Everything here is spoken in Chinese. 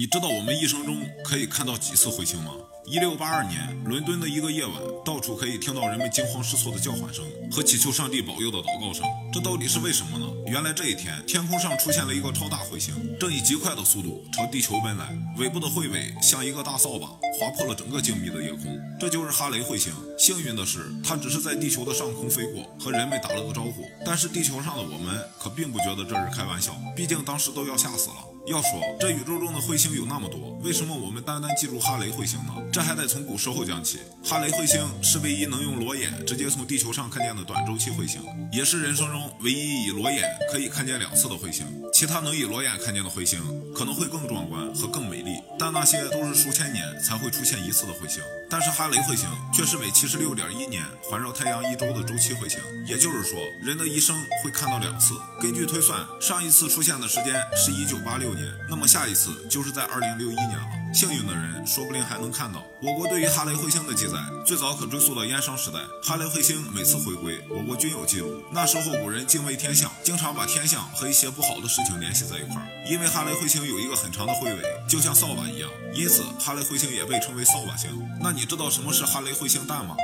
你知道我们一生中可以看到几次彗星吗？一六八二年，伦敦的一个夜晚，到处可以听到人们惊慌失措的叫喊声和祈求上帝保佑的祷告声。这到底是为什么呢？原来这一天，天空上出现了一个超大彗星，正以极快的速度朝地球奔来，尾部的彗尾像一个大扫把，划破了整个静谧的夜空。这就是哈雷彗星。幸运的是，它只是在地球的上空飞过，和人们打了个招呼。但是地球上的我们可并不觉得这是开玩笑，毕竟当时都要吓死了。要说这宇宙中的彗星有那么多，为什么我们单单记住哈雷彗星呢？这还得从古时候讲起。哈雷彗星是唯一能用裸眼直接从地球上看见的短周期彗星，也是人生中唯一以裸眼可以看见两次的彗星。其他能以裸眼看见的彗星可能会更壮观和更美丽，但那些都是数千年才会出现一次的彗星。但是哈雷彗星却是每七十六点一年环绕太阳一周的周期彗星，也就是说，人的一生会看到两次。根据推算，上一次出现的时间是一九八六年，那么下一次就是在二零六一年了。幸运的人说不定还能看到。我国对于哈雷彗星的记载，最早可追溯到殷商时代。哈雷彗星每次回归，我国均有记录。那时候古人敬畏天象，经常把天象和一些不好的事情联系在一块儿。因为哈雷彗星有一个很长的彗尾，就像扫把一样，因此哈雷彗星也被称为扫把星。那你知道什么是哈雷彗星蛋吗？